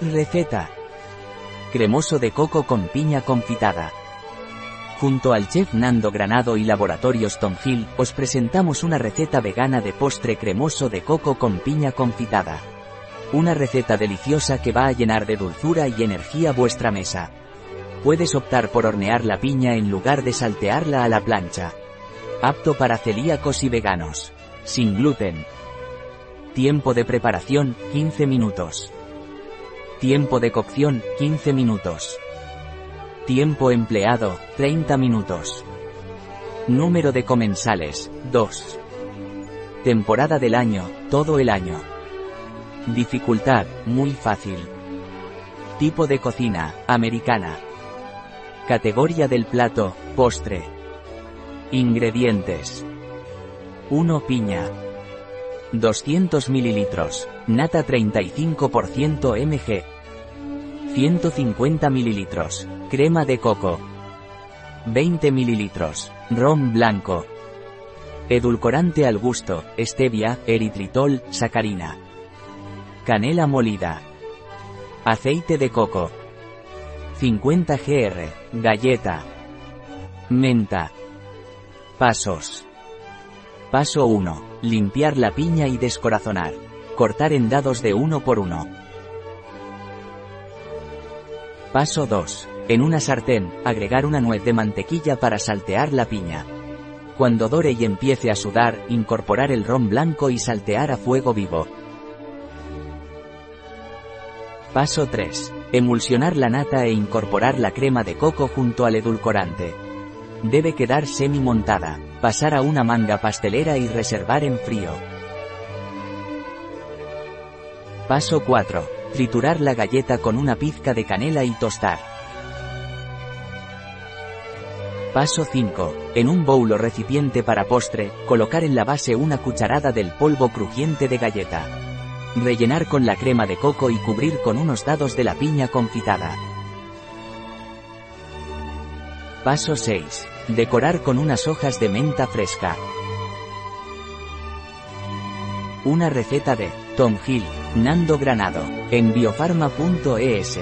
Receta. Cremoso de coco con piña confitada. Junto al chef Nando Granado y Laboratorios Tom os presentamos una receta vegana de postre cremoso de coco con piña confitada. Una receta deliciosa que va a llenar de dulzura y energía vuestra mesa. Puedes optar por hornear la piña en lugar de saltearla a la plancha. Apto para celíacos y veganos. Sin gluten. Tiempo de preparación, 15 minutos. Tiempo de cocción, 15 minutos. Tiempo empleado, 30 minutos. Número de comensales, 2. Temporada del año, todo el año. Dificultad, muy fácil. Tipo de cocina, americana. Categoría del plato, postre. Ingredientes. 1 piña. 200 mililitros, nata 35% mg. 150 mililitros, crema de coco. 20 mililitros, ron blanco. Edulcorante al gusto, stevia, eritritol, sacarina. Canela molida. Aceite de coco. 50 gr, galleta. Menta. Pasos. Paso 1. Limpiar la piña y descorazonar. Cortar en dados de uno por uno. Paso 2. En una sartén, agregar una nuez de mantequilla para saltear la piña. Cuando dore y empiece a sudar, incorporar el ron blanco y saltear a fuego vivo. Paso 3. Emulsionar la nata e incorporar la crema de coco junto al edulcorante. Debe quedar semi-montada. Pasar a una manga pastelera y reservar en frío. Paso 4. Triturar la galleta con una pizca de canela y tostar. Paso 5. En un bowl o recipiente para postre, colocar en la base una cucharada del polvo crujiente de galleta. Rellenar con la crema de coco y cubrir con unos dados de la piña confitada. Paso 6. Decorar con unas hojas de menta fresca. Una receta de Tom Hill, Nando Granado, en biofarma.es.